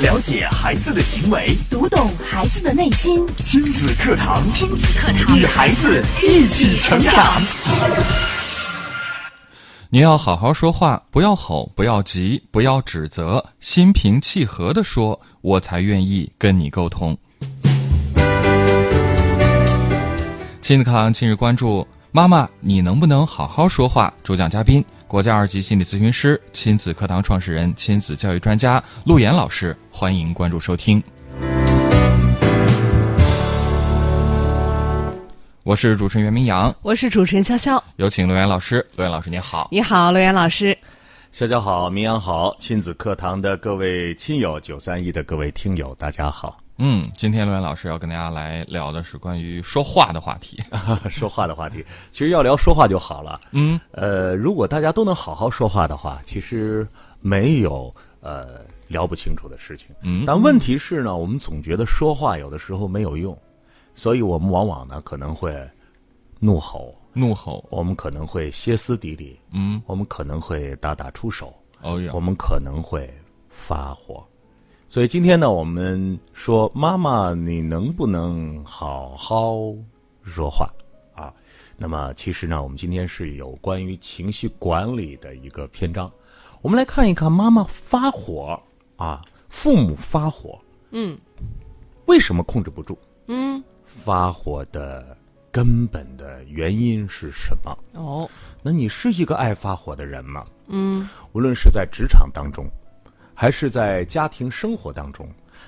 了解孩子的行为，读懂孩子的内心。亲子课堂，亲子课堂，与孩子一起成长。你要好好说话，不要吼，不要急，不要指责，心平气和的说，我才愿意跟你沟通。亲子课堂今日关注：妈妈，你能不能好好说话？主讲嘉宾：国家二级心理咨询师、亲子课堂创始人、亲子教育专家陆岩老师。欢迎关注收听。我是主持人袁明阳，我是主持人潇潇，有请陆岩老师。陆岩老师，你好。你好，陆岩老师。潇潇好，明阳好，亲子课堂的各位亲友，九三一的各位听友，大家好。嗯，今天陆岩老师要跟大家来聊的是关于说话的话题。说话的话题，其实要聊说话就好了。嗯，呃，如果大家都能好好说话的话，其实没有呃聊不清楚的事情。嗯但问题是呢，我们总觉得说话有的时候没有用，所以我们往往呢可能会怒吼，怒吼。我们可能会歇斯底里，嗯，我们可能会大打出手，哦哟我，们可能会发火。所以今天呢，我们说妈妈，你能不能好好说话啊？那么其实呢，我们今天是有关于情绪管理的一个篇章，我们来看一看妈妈发火啊，父母发火，嗯为什么控制不住？嗯，发火的根本的原因是什么？哦，那你是一个爱发火的人吗？嗯无论是在职场当中，还是在家庭生活当中，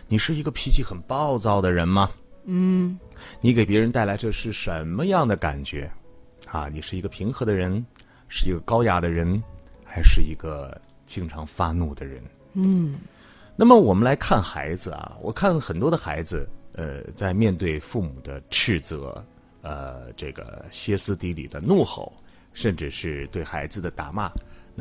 你是一个脾气很暴躁的人吗？嗯你给别人带来这是什么样的感觉？啊，你是一个平和的人，是一个高雅的人，还是一个经常发怒的人？嗯那么我们来看孩子啊，我看很多的孩子，呃，在面对父母的斥责，呃，这个歇斯底里的怒吼，甚至是对孩子的打骂，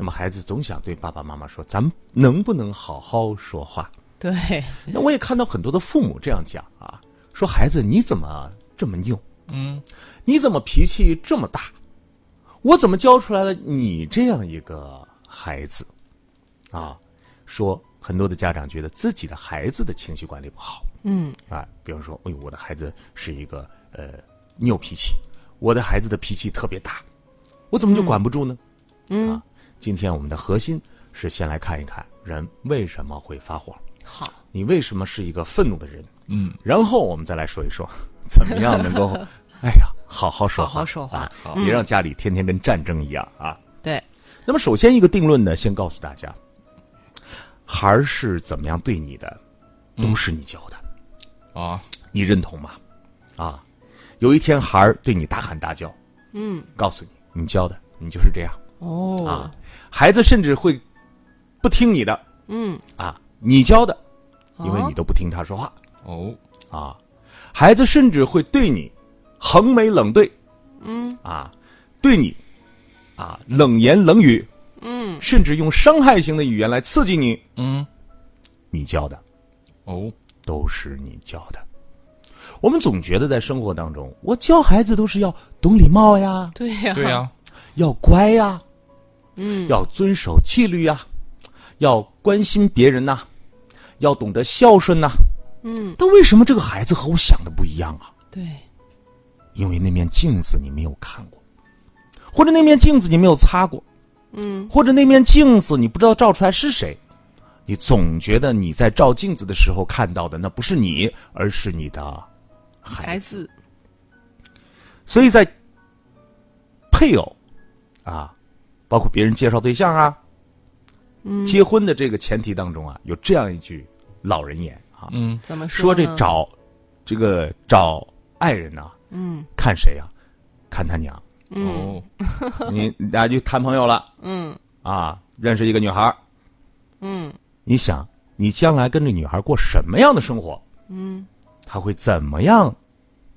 那么孩子总想对爸爸妈妈说：“咱们能不能好好说话对，？” 那我也看到很多的父母这样讲啊，说孩子你怎么这么拗？嗯，你怎么脾气这么大？我怎么教出来了你这样一个孩子？啊，说很多的家长觉得自己的孩子的情绪管理不好嗯啊，比方说，哎呦，我的孩子是一个呃拗脾气，我的孩子的脾气特别大，我怎么就管不住呢？嗯啊，今天我们的核心是先来看一看人为什么会发火，好，你为什么是一个愤怒的人？嗯，然后我们再来说一说，怎么样能够，哎呀，好好说话，好好说话。别让家里天天跟战争一样啊。对，那么，首先一个定论呢，先告诉大家，孩儿是怎么样对你的，都是你教的，啊，你认同吗？啊，有一天孩儿对你大喊大叫，嗯。告诉你，你教的，你就是这样。哦。啊。孩子甚至会不听你的。嗯，啊，你教的，因为哦你都不听他说话。哦，啊，孩子甚至会对你横眉冷对，嗯。啊，对你啊冷言冷语，嗯。甚至用伤害性的语言来刺激你。嗯，你教的哦，都是你教的。我们总觉得在生活当中，我教孩子都是要懂礼貌呀，对呀，对呀、要乖呀，嗯。要遵守纪律呀，要关心别人呐、要懂得孝顺呐、嗯，但为什么这个孩子和我想的不一样啊？对，因为那面镜子你没有看过，或者那面镜子你没有擦过，嗯。或者那面镜子你不知道照出来是谁，你总觉得你在照镜子的时候看到的那不是你，而是你的孩孩。子，所以在配偶啊，包括别人介绍对象啊，嗯，结婚的这个前提当中啊，有这样一句老人言啊，嗯，怎么说这，找这个找爱人呐、嗯。看谁呀、看他娘。哦，你俩就谈朋友了。嗯。啊，认识一个女孩嗯。你想，你将来跟这女孩过什么样的生活？嗯。她会怎么样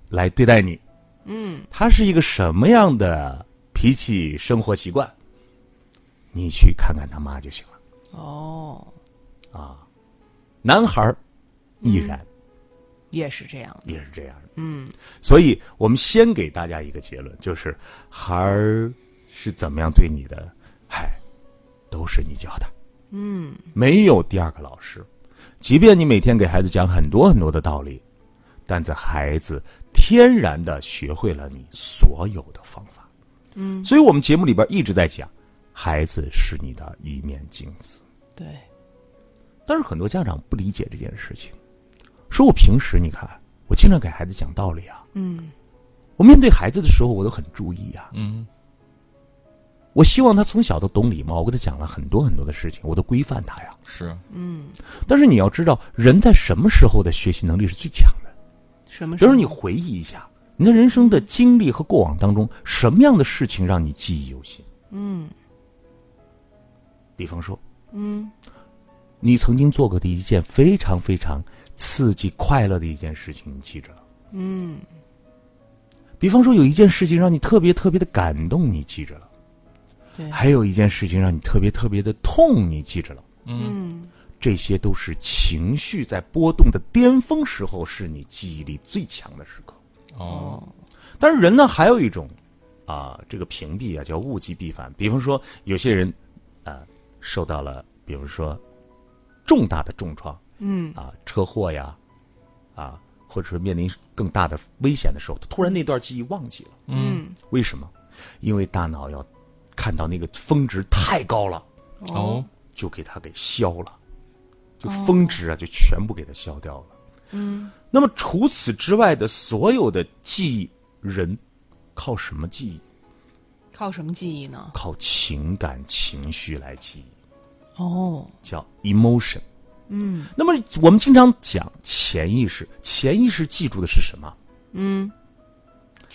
来对待你？嗯。她是一个什么样的脾气、生活习惯？你去看看他妈就行了。哦，啊。男孩儿亦然，也是这样的，也是这样的。嗯。所以我们先给大家一个结论，就是孩儿是怎么样对你的，嗨，都是你教的，嗯。没有第二个老师。即便你每天给孩子讲很多很多的道理，但这孩子天然的学会了你所有的方法。嗯，所以我们节目里边一直在讲，孩子是你的一面镜子。对，但是很多家长不理解这件事情，说我平时你看，我经常给孩子讲道理啊，嗯，我面对孩子的时候，我都很注意啊，嗯我希望他从小都懂礼貌，我给他讲了很多很多的事情，我都规范他呀。是嗯但是你要知道，人在什么时候的学习能力是最强的？什么？比如说，你回忆一下，你的人生的经历和过往当中，什么样的事情让你记忆犹新？嗯比方说，嗯你曾经做过的一件非常非常刺激、快乐的一件事情，你记着了。嗯比方说，有一件事情让你特别特别的感动，你记着了；对，还有一件事情让你特别特别的痛，你记着了。嗯这些都是情绪在波动的巅峰时候，是你记忆力最强的时刻。哦但是人呢，还有一种啊、这个屏蔽啊，叫物极必反。比方说，有些人啊、受到了，比如说重大的重创嗯啊、车祸呀，啊，或者说面临更大的危险的时候，他突然那段记忆忘记了。嗯为什么？因为大脑要看到那个峰值太高了，哦就给它给消了，就峰值啊，就全部给它消掉了。嗯那么除此之外的所有的记忆，人靠什么记忆？靠什么记忆呢？靠情感情绪来记忆，哦，叫 emotion。嗯那么我们经常讲潜意识，潜意识记住的是什么？嗯，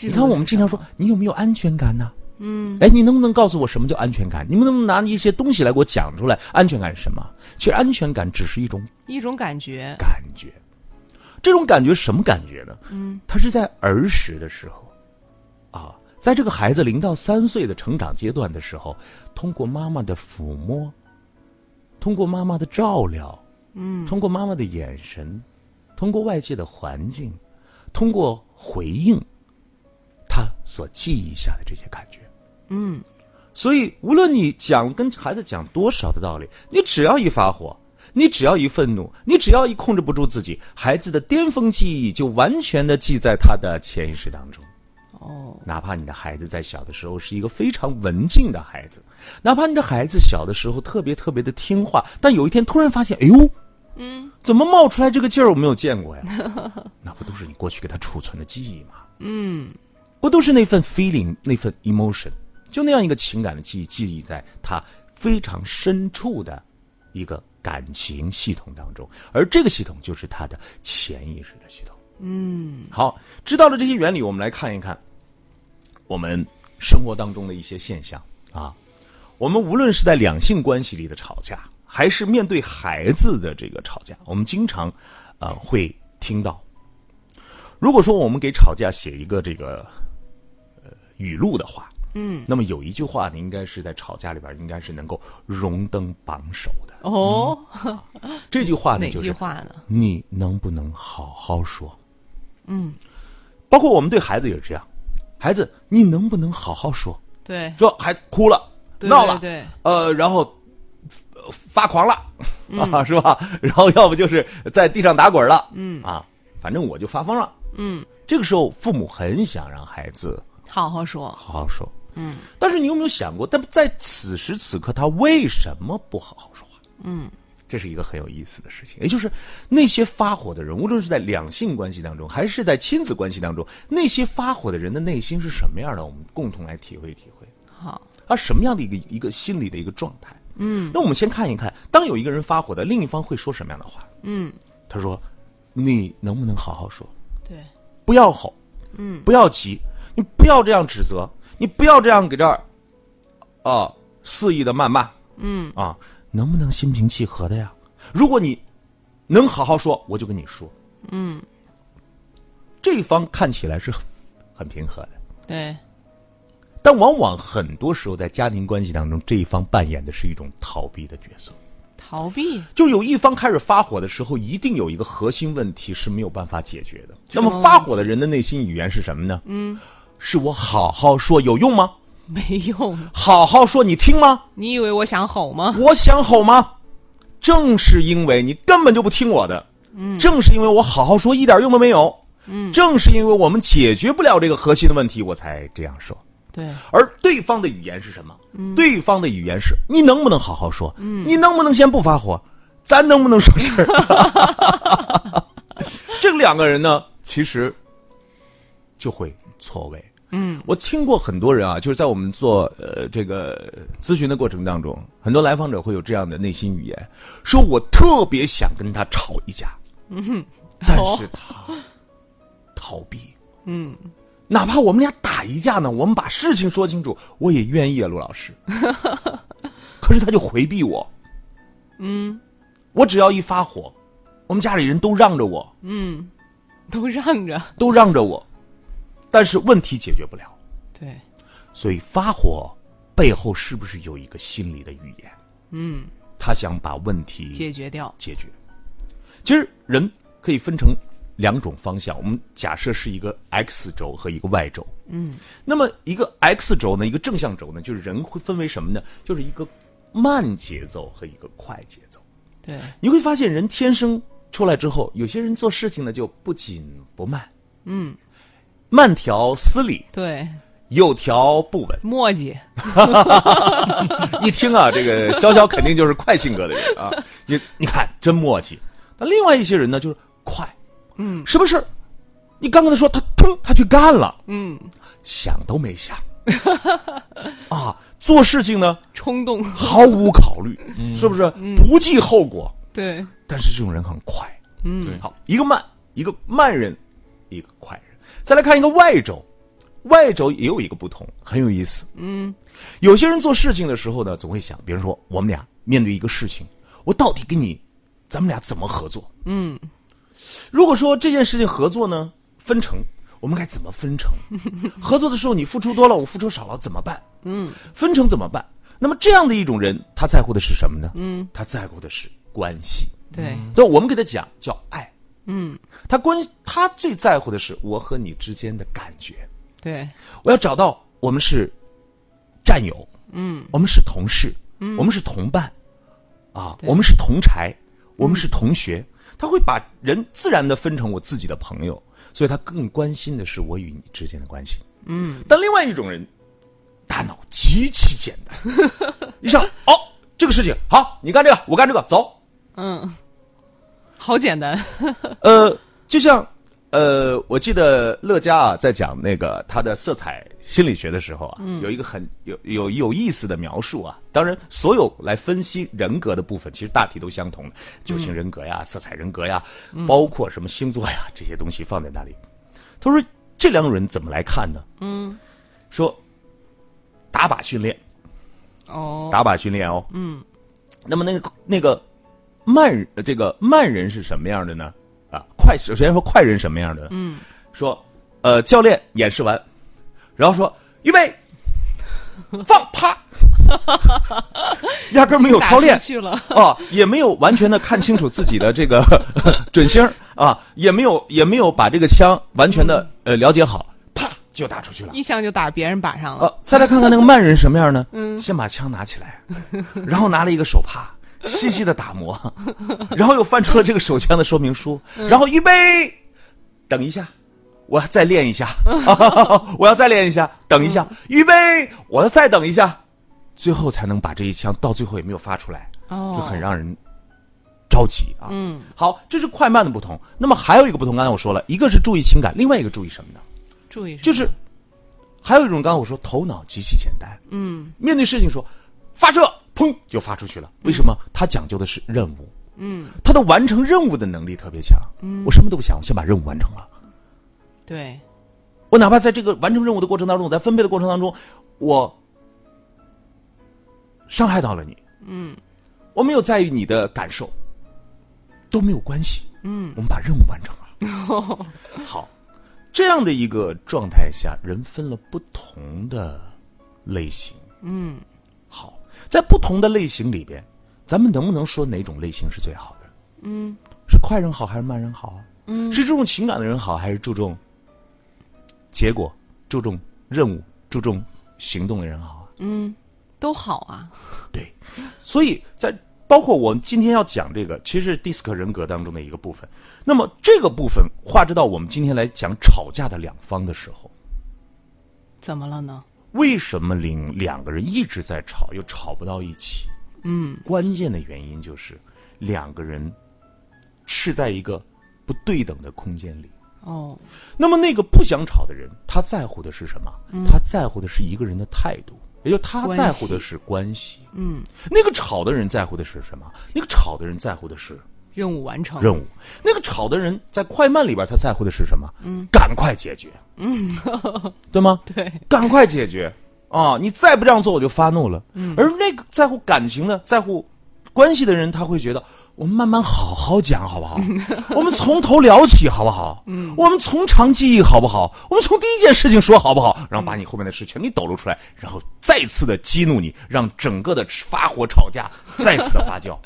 你你看，我们经常说，你有没有安全感呢？嗯，哎，你能不能告诉我什么叫安全感？你们能不能拿一些东西来给我讲出来？安全感是什么？其实安全感只是一种一种感觉，感觉，这种感觉什么感觉呢？嗯，它是在儿时的时候，啊，在这个孩子零到三岁的成长阶段的时候，通过妈妈的抚摸，通过妈妈的照料，嗯，通过妈妈的眼神，通过外界的环境，通过回应，他所记忆下的这些感觉。嗯所以，无论你讲跟孩子讲多少的道理，你只要一发火，你只要一愤怒，你只要一控制不住自己，孩子的巅峰记忆就完全的记在他的潜意识当中。哦，哪怕你的孩子在小的时候是一个非常文静的孩子，哪怕你的孩子小的时候特别特别的听话，但有一天突然发现，哎呦，嗯，怎么冒出来这个劲儿？我没有见过呀。那不都是你过去给他储存的记忆吗？嗯不都是那份 feeling，那份 emotion，就那样一个情感的记忆，记忆在他非常深处的一个感情系统当中，而这个系统就是他的潜意识的系统。嗯好，知道了这些原理，我们来看一看我们生活当中的一些现象啊。我们无论是在两性关系里的吵架，还是面对孩子的这个吵架，我们经常呃会听到，如果说我们给吵架写一个这个呃语录的话，嗯，那么有一句话呢，应该是在吵架里边应该是能够荣登榜首的。哦，这句话呢，就是句话呢？你能不能好好说？嗯，包括我们对孩子也是这样，孩子，你能不能好好说？对，说还哭了、对闹了，对对。呃，然后、呃发狂了、啊，是吧？然后要不就是在地上打滚了，嗯。啊，反正我就发疯了。嗯，这个时候，父母很想让孩子好好说，好好说，嗯，但是你有没有想过，但在此时此刻，他为什么不好好说话？嗯，这是一个很有意思的事情，也就是那些发火的人，无论是在两性关系当中，还是在亲子关系当中，那些发火的人的内心是什么样的？我们共同来体会体会。好，啊，什么样的一个一个心理的一个状态？嗯，那我们先看一看，当有一个人发火的，另一方会说什么样的话？嗯，他说：“你能不能好好说？对，不要吼，嗯，不要急，你不要这样指责，你不要这样给这儿啊肆意的谩骂，嗯啊，能不能心平气和的呀？如果你能好好说，我就跟你说，嗯，这一方看起来是很很平和的。”对，但往往很多时候在家庭关系当中，这一方扮演的是一种逃避的角色。逃避，就有一方开始发火的时候，一定有一个核心问题是没有办法解决的。那么发火的人的内心语言是什么呢？嗯，是我好好说有用吗？没用。好好说你听吗？你以为我想吼吗？我想吼吗？正是因为你根本就不听我的，嗯，正是因为我好好说一点用都没有，嗯，正是因为我们解决不了这个核心的问题，我才这样说。对，而对方的语言是什么？对方的语言是你能不能好好说？你能不能先不发火？咱能不能说事儿？这两个人呢，其实就会错位。嗯，我听过很多人啊，就是在我们做呃这个咨询的过程当中，很多来访者会有这样的内心语言，说我特别想跟他吵一架，嗯，但是他逃避，嗯，哪怕我们俩打一架呢，我们把事情说清楚，我也愿意啊，陆老师，可是他就回避我，嗯，我只要一发火，我们家里人都让着我，嗯，都让着，都让着我。但是问题解决不了，对，所以发火背后是不是有一个心理的语言？嗯，他想把问题解决掉。解决。其实人可以分成两种方向，我们假设是一个 X 轴和一个 Y 轴。嗯，那么一个 X 轴呢，一个正向轴呢，就是人会分为什么呢？就是一个慢节奏和一个快节奏。对，你会发现人天生出来之后，有些人做事情呢就不紧不慢。嗯，慢条斯理，对，有条不紊。磨叽，一听啊，这个潇潇肯定就是快性格的人啊。你你看，真磨叽。那另外一些人呢，就是快，嗯，什么事儿你刚跟他说，他腾他去干了，嗯，想都没想，啊，做事情呢冲动，毫无考虑，是不是？不计后果。对，但是这种人很快。嗯，好，一个慢，一个慢人，一个快人。再来看一个外轴，外轴也有一个不同，很有意思。嗯，有些人做事情的时候呢，总会想，比如说我们俩面对一个事情，我到底跟你，咱们俩怎么合作？嗯，如果说这件事情合作呢，分成，我们该怎么分成？合作的时候你付出多了，我付出少了，怎么办？嗯，分成怎么办？那么这样的一种人，他在乎的是什么呢？嗯，他在乎的是关系。对，对，我们给他讲叫爱。嗯，他关他最在乎的是我和你之间的感觉。对，我要找到我们是战友，嗯，我们是同事，嗯，我们是同伴，啊，我们是同柴，我们是同学。他会把人自然的分成我自己的朋友，所以他更关心的是我与你之间的关系。嗯，但另外一种人，大脑极其简单，一上哦，这个事情好，你干这个，我干这个，走。嗯，好简单，呃，就像呃，我记得乐嘉啊，在讲那个他的色彩心理学的时候啊，有一个很有有有意思的描述啊。当然，所有来分析人格的部分，其实大体都相同的，九型人格呀、色彩人格呀，包括什么星座呀这些东西放在那里。他说这两种人怎么来看呢？嗯，说打靶训练，哦，打靶训练哦。嗯，那么那个那个慢这个慢人是什么样的呢？啊，快首先说快人什么样的？嗯，说呃教练演示完，然后说预备 放啪，压根儿没有操练。去了，啊，也没有完全的看清楚自己的这个 准星啊，也没有也没有把这个枪完全的呃了解好，啪就打出去了。一枪就打别人靶上了，呃，再来看看那个慢人什么样呢？嗯。先把枪拿起来，然后拿了一个手帕，细细的打磨，然后又翻出了这个手枪的说明书，然后预备，等一下，我要再练一下，我要再练一下，等一下，预备，我要再等一下，最后才能把这一枪到最后也没有发出来，哦，就很让人着急啊。嗯，好，这是快慢的不同。那么还有一个不同，刚才我说了一个是注意情感，另外一个注意什么呢？注意什么，就是还有一种，刚才我说头脑极其简单，嗯。面对事情说发射，砰就发出去了。为什么？他讲究的是任务，嗯，他的完成任务的能力特别强。嗯，我什么都不想，我先把任务完成了。对，我哪怕在这个完成任务的过程当中，我在分配的过程当中，我伤害到了你，嗯我没有在意你的感受，都没有关系。嗯，我们把任务完成了。好，这样的一个状态下，人分了不同的类型。嗯，好，在不同的类型里边，咱们能不能说哪种类型是最好的？嗯，是快人好还是慢人好啊？嗯，是注重情感的人好，还是注重结果、注重任务、注重行动的人好啊？嗯，都好啊，对，所以在包括我们今天要讲这个，其实是迪斯科人格当中的一个部分。那么这个部分划至到我们今天来讲吵架的两方的时候，怎么了呢？为什么两两个人一直在吵，又吵不到一起？嗯，关键的原因就是两个人是在一个不对等的空间里。哦，那么那个不想吵的人，他在乎的是什么？他在乎的是一个人的态度，也就他在乎的是关系。嗯，那个吵的人在乎的是什么？那个吵的人在乎的是任务完成。任务。那个吵的人在快慢里边，他在乎的是什么？嗯，赶快解决。嗯，对吗？对，赶快解决啊！你再不这样做，我就发怒了。嗯，而那个在乎感情的、在乎关系的人，他会觉得我们慢慢好好讲，好不好？我们从头聊起，好不好？嗯，我们从长计议，好不好？我们从第一件事情说，好不好？然后把你后面的事全给抖露出来，然后再次的激怒你，让整个的发火吵架再次的发酵。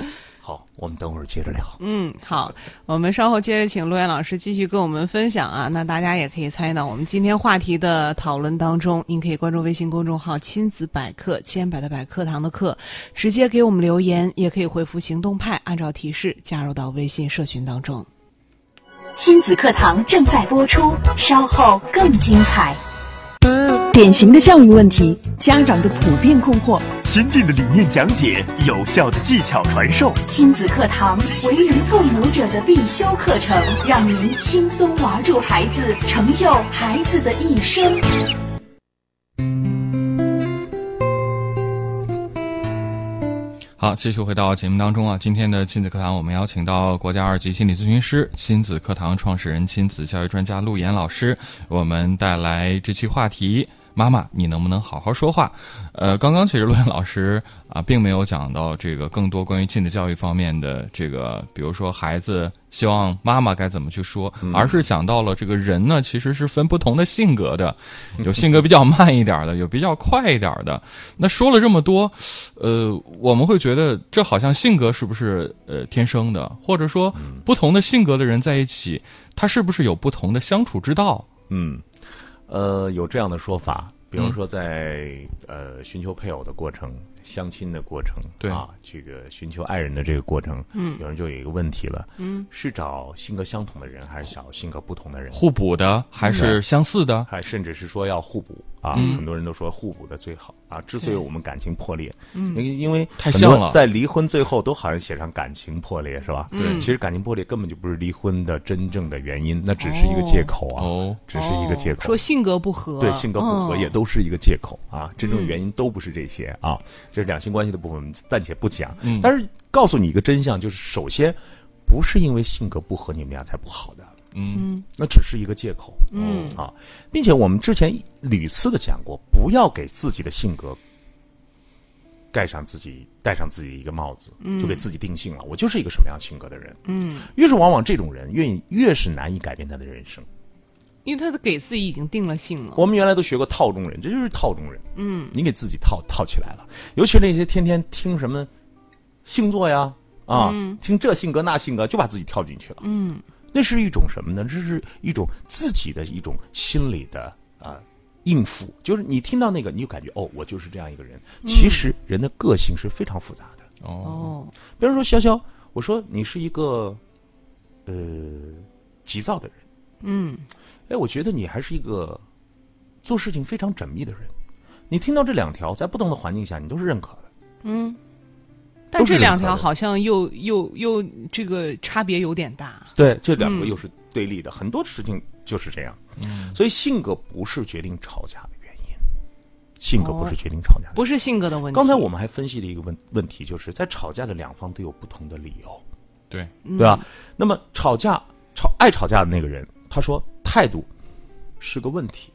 好，我们等会儿接着聊。嗯，好，我们稍后接着请陆岩老师继续跟我们分享啊。那大家也可以参与到我们今天话题的讨论当中。您可以关注微信公众号“亲子百科”，千百的百课堂的课，直接给我们留言，也可以回复“行动派”，按照提示加入到微信社群当中。亲子课堂正在播出，稍后更精彩。典型的教育问题，家长的普遍困惑。先进的理念讲解，有效的技巧传授。亲子课堂，为人父母者的必修课程，让您轻松娃住孩子，成就孩子的一生。好，继续回到节目当中啊。今天的亲子课堂，我们邀请到国家二级心理咨询师、亲子课堂创始人、亲子教育专家陆岩老师，为我们带来这期话题。妈妈，你能不能好好说话？呃，刚刚其实陆岩老师啊，并没有讲到这个更多关于亲子教育方面的这个，比如说孩子希望妈妈该怎么去说，而是讲到了这个人呢，其实是分不同的性格的，有性格比较慢一点的，有比较快一点的。那说了这么多，呃，我们会觉得这好像性格是不是呃天生的，或者说不同的性格的人在一起，他是不是有不同的相处之道？嗯，呃，有这样的说法，比如说在、呃寻求配偶的过程、相亲的过程，对。啊，这个寻求爱人的这个过程，嗯，有人就有一个问题了，嗯，是找性格相同的人，还是找性格不同的人？互补的还是相似的？还甚至是说要互补啊，嗯。很多人都说互补的最好啊。之所以我们感情破裂，嗯，因因为太像了。在离婚最后都好像写上感情破裂是吧？对，其实感情破裂根本就不是离婚的真正的原因，那只是一个借口啊，哦。只是一个借口。说性格不合，对性格不合嗯。也都是一个借口啊，真正原因都不是这些啊，这是两性关系的部分，我们暂且不讲。嗯但是告诉你一个真相，就是首先不是因为性格不合你们俩才不好的，嗯那只是一个借口。嗯啊，并且我们之前屡次的讲过，不要给自己的性格盖上自己戴上自己一个帽子，就给自己定性了。我就是一个什么样性格的人。嗯，越是往往这种人，愿意越是难以改变他的人生。因为他的给自己已经定了性了。我们原来都学过套中人，这就是套中人。嗯，你给自己套套起来了。尤其是那些天天听什么星座呀，啊，听这性格那性格，就把自己跳进去了。嗯，那是一种什么呢？这是一种自己的一种心理的啊、应付，就是你听到那个，你就感觉哦，我就是这样一个人。其实人的个性是非常复杂的。哦哦，比如说潇潇，我说你是一个呃急躁的人，嗯哎，我觉得你还是一个做事情非常缜密的人。你听到这两条，在不同的环境下，你都是认可的。嗯，但这两条好像又又又这个差别有点大。对，这两个嗯又是对立的，很多事情就是这样。所以性格不是决定吵架的原因，性格不是决定吵架的。不是性格的问题。刚才我们还分析了一个问问题，就是在吵架的两方都有不同的理由，对，嗯对吧？那么吵架吵爱吵架的那个人，他说态度是个问题，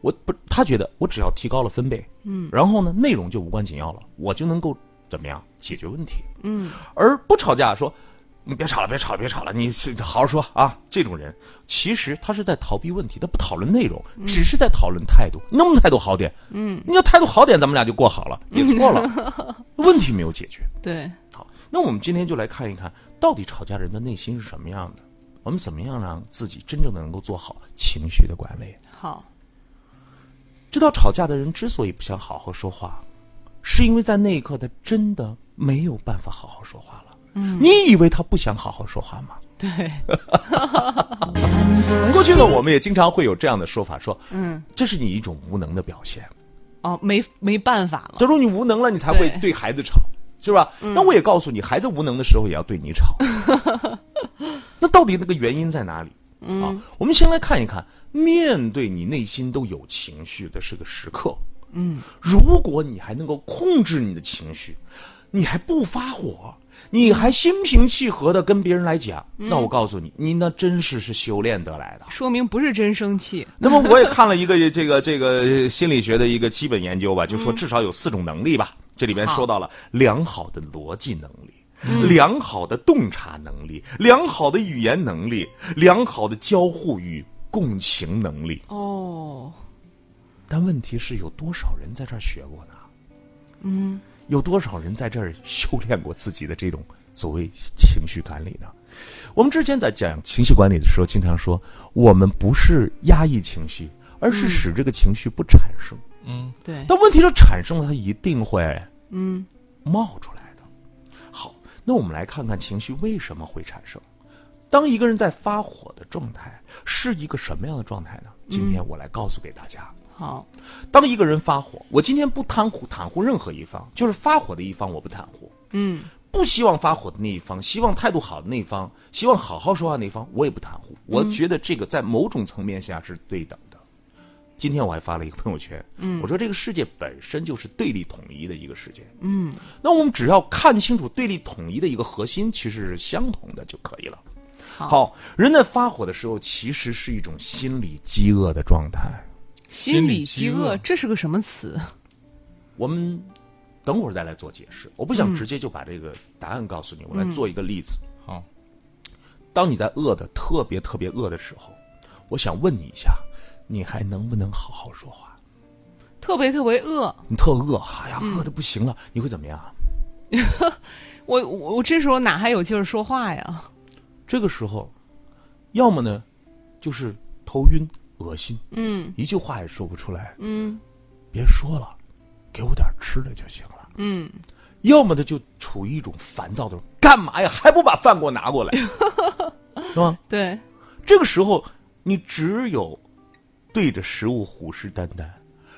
我不，他觉得我只要提高了分贝，嗯，然后呢，内容就无关紧要了，我就能够怎么样解决问题，嗯，而不吵架说。你别吵了，别吵了，别吵了！你是好好说啊！这种人其实他是在逃避问题，他不讨论内容，只是在讨论态度。你能不能态度好点？嗯，你要态度好点，咱们俩就过好了，也错了，问题没有解决。对，好，那我们今天就来看一看，到底吵架人的内心是什么样的？我们怎么样让自己真正的能够做好情绪的管理？好，知道吵架的人之所以不想好好说话，是因为在那一刻他真的没有办法好好说话了。嗯，你以为他不想好好说话吗？对，过去呢，我们也经常会有这样的说法，说，嗯，这是你一种无能的表现。哦，没没办法了。假如你无能了，你才会对对孩子吵，是吧？那我也告诉你，孩子无能的时候也要对你吵。那到底那个原因在哪里？啊，我们先来看一看，面对你内心都有情绪的这个时刻，嗯，如果你还能够控制你的情绪，你还不发火，你还心平气和的跟别人来讲，那我告诉你，你那真是是修炼得来的。说明不是真生气。那么我也看了一个这个这个心理学的一个基本研究吧，就说至少有四种能力吧。这里边说到了良好的逻辑能力。良好的洞察能力，良好的语言能力，良好的交互与共情能力。哦，但问题是，有多少人在这儿学过呢？嗯，有多少人在这儿修炼过自己的这种所谓情绪管理呢？我们之前在讲情绪管理的时候，经常说，我们不是压抑情绪，而是使这个情绪不产生。嗯，对，但问题是，产生了，它一定会嗯冒出来的。好，那我们来看看情绪为什么会产生。当一个人在发火的状态是一个什么样的状态呢？今天我来告诉给大家。好，当一个人发火，我今天不袒护袒护任何一方，就是发火的一方我不袒护，嗯不希望发火的那一方，希望态度好的那一方，希望好好说话那一方，我也不袒护。我觉得这个在某种层面下是对等的。今天我还发了一个朋友圈，嗯，我说这个世界本身就是对立统一的一个世界，嗯，那我们只要看清楚对立统一的一个核心其实是相同的就可以了。好，人在发火的时候，其实是一种心理饥饿的状态。心理饥饿，这是个什么词？我们等会儿再来做解释，我不想直接就把这个答案告诉你，我来做一个例子。好，当你在饿的特别特别饿的时候，我想问你一下，你还能不能好好说话？特别特别饿，你特饿，哎呀，饿的不行了，你会怎么样？我我我这时候哪还有劲儿说话呀？这个时候，要么呢，就是头晕、恶心，嗯一句话也说不出来，嗯别说了，给我点吃的就行了。嗯，要么呢，就处于一种烦躁的，干嘛呀？还不把饭给我拿过来，是吧？对，这个时候，你只有对着食物虎视眈眈，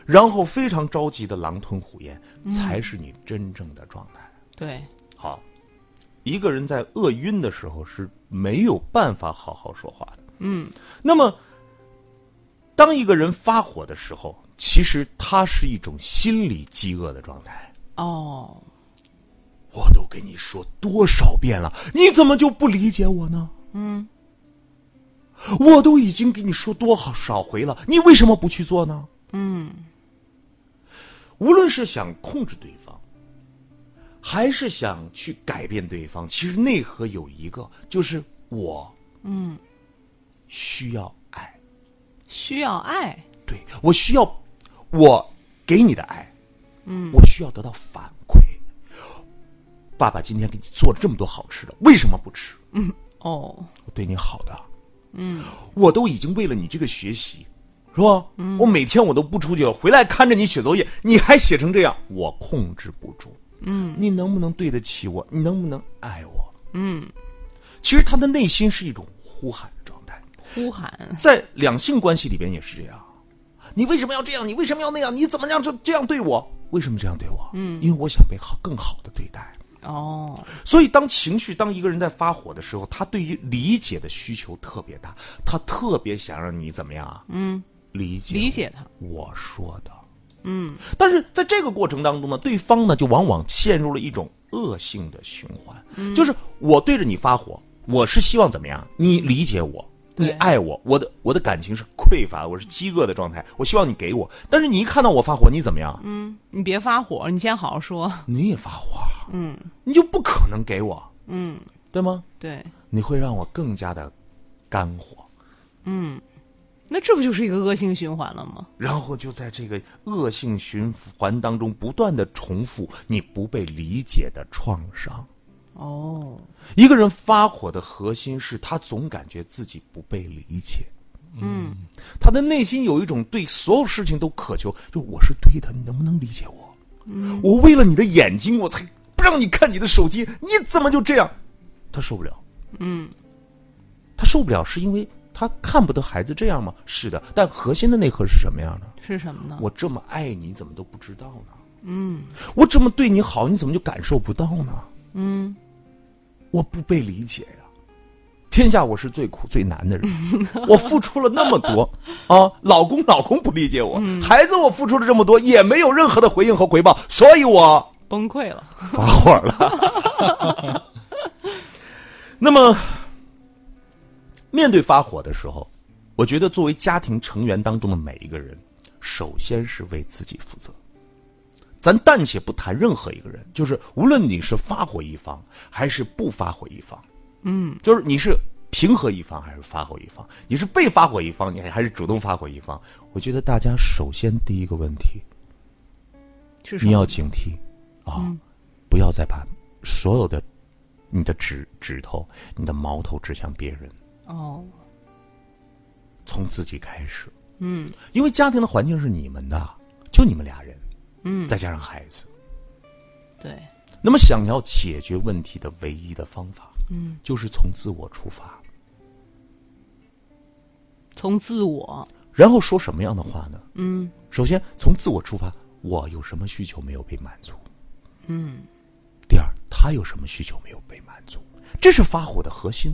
然后非常着急的狼吞虎咽，才是你真正的状态。对，好，一个人在饿晕的时候是没有办法好好说话的。嗯，那么，当一个人发火的时候，其实他是一种心理饥饿的状态。哦，我都跟你说多少遍了，你怎么就不理解我呢？嗯，我都已经给你说多少回了，你为什么不去做呢？嗯，无论是想控制对方，还是想去改变对方，其实内核有一个，就是我，嗯，需要爱，需要爱，对我需要我给你的爱，嗯，我需要得到反馈。爸爸今天给你做了这么多好吃的，为什么不吃？嗯。哦，我对你好的，嗯，我都已经为了你这个学习，是吧？嗯，我每天我都不出去了，回来看着你写作业，你还写成这样，我控制不住。嗯，你能不能对得起我？你能不能爱我？嗯，其实他的内心是一种呼喊的状态，呼喊，在两性关系里边也是这样。你为什么要这样？你为什么要那样？你怎么样这这样对我？为什么这样对我？嗯，因为我想被好更好的对待。哦，所以，当情绪，当一个人在发火的时候，他对于理解的需求特别大，他特别想让你怎么样啊？嗯，理解理解他，我说的。嗯，但是在这个过程当中呢，对方呢就往往陷入了一种恶性的循环，嗯就是我对着你发火，我是希望怎么样？你理解我，对你爱我，我的我的感情是匮乏，我是饥饿的状态，我希望你给我。但是你一看到我发火，你怎么样？嗯，你别发火，你先好好说，你也发火，嗯你就不可能给我，嗯，对吗？对，你会让我更加的肝火，嗯，那这不就是一个恶性循环了吗？然后就在这个恶性循环当中不断的重复你不被理解的创伤。哦，一个人发火的核心是他总感觉自己不被理解，嗯，他的内心有一种对所有事情都渴求，就我是对的，你能不能理解我？嗯，我为了你的眼睛，我才不让你看你的手机，你怎么就这样？他受不了。嗯，他受不了是因为他看不得孩子这样吗？是的，但核心的内核是什么样的？是什么呢？我这么爱你，怎么都不知道呢？嗯我这么对你好，你怎么就感受不到呢？嗯，我不被理解呀、天下我是最苦最难的人，我付出了那么多啊，老公老公不理解我，孩子我付出了这么多也没有任何的回应和回报，所以我崩溃了。发火了。那么，面对发火的时候，我觉得作为家庭成员当中的每一个人，首先是为自己负责。咱暂且不谈任何一个人，就是无论你是发火一方还是不发火一方，嗯，就是你是平和一方还是发火一方，你是被发火一方，你还是主动发火一方？我觉得大家首先第一个问题，是你要警惕啊，不要再把所有的你的指指头、你的矛头指向别人，哦，从自己开始。嗯因为家庭的环境是你们的，就你们俩人，嗯，再加上孩子。对，那么，想要解决问题的唯一的方法，嗯，就是从自我出发。从自我，然后说什么样的话呢？嗯首先从自我出发，我有什么需求没有被满足？嗯第二，他有什么需求没有被满足？这是发火的核心，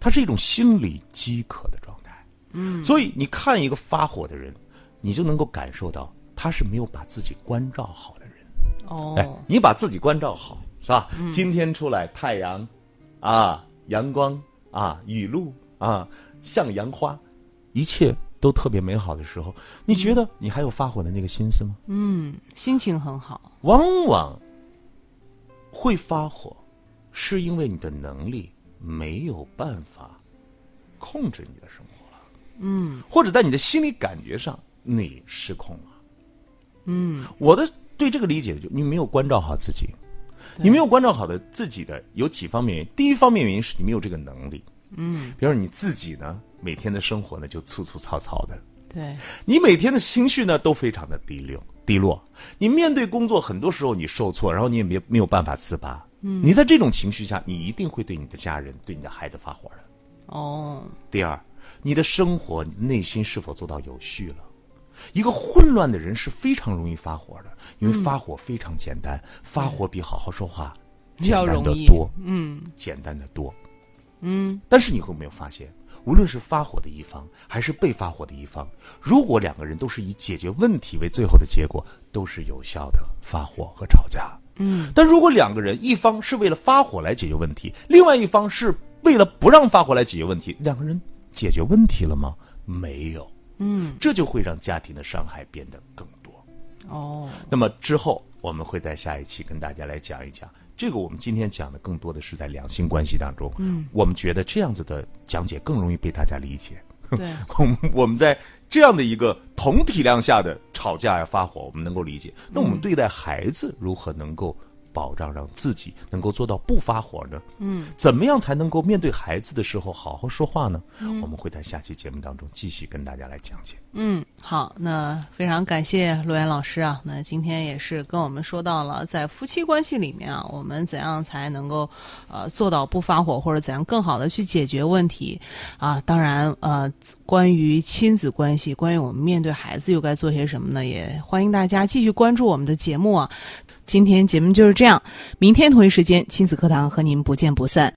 它是一种心理饥渴的状态。嗯，所以你看一个发火的人，你就能够感受到他是没有把自己关照好的人。哦，哎，你把自己关照好，是吧？今天出来太阳，啊，阳光啊，雨露啊，向阳花，一切都特别美好的时候，你觉得你还有发火的那个心思吗？嗯，心情很好，往往会发火，是因为你的能力没有办法控制你的生活了，嗯或者在你的心理感觉上你失控了。嗯，我的对这个理解就你没有关照好自己，你没有关照好的自己的有几方面原因。第一方面原因是你没有这个能力，嗯，比如说你自己呢，每天的生活呢就粗粗糙糙的，对，你每天的情绪呢都非常的低落，低落。你面对工作，很多时候你受挫，然后你也没没有办法自拔。嗯，你在这种情绪下，你一定会对你的家人、对你的孩子发火的。哦，第二，你的生活，你内心是否做到有序了？一个混乱的人是非常容易发火的，因为发火非常简单，发火比好好说话简单要容易的多，嗯简单的多。嗯但是你会没有发现，无论是发火的一方还是被发火的一方，如果两个人都是以解决问题为最后的结果，都是有效的发火和吵架。嗯，但如果两个人一方是为了发火来解决问题，另外一方是为了不让发火来解决问题，两个人解决问题了吗？没有。嗯，这就会让家庭的伤害变得更多。哦，那么之后我们会在下一期跟大家来讲一讲这个。我们今天讲的更多的是在两性关系当中，嗯，我们觉得这样子的讲解更容易被大家理解。对，我们我们在这样的一个同体量下的吵架呀、发火，我们能够理解。那我们对待孩子如何能够保障让自己能够做到不发火呢？嗯，怎么样才能够面对孩子的时候好好说话呢？我们会在下期节目当中继续跟大家来讲解。嗯，好，那非常感谢陆岩老师啊。那今天也是跟我们说到了，在夫妻关系里面啊，我们怎样才能够呃做到不发火，或者怎样更好的去解决问题啊？当然，呃，关于亲子关系，关于我们面对孩子又该做些什么呢？也欢迎大家继续关注我们的节目啊。今天节目就是这样，明天同一时间亲子课堂和您不见不散。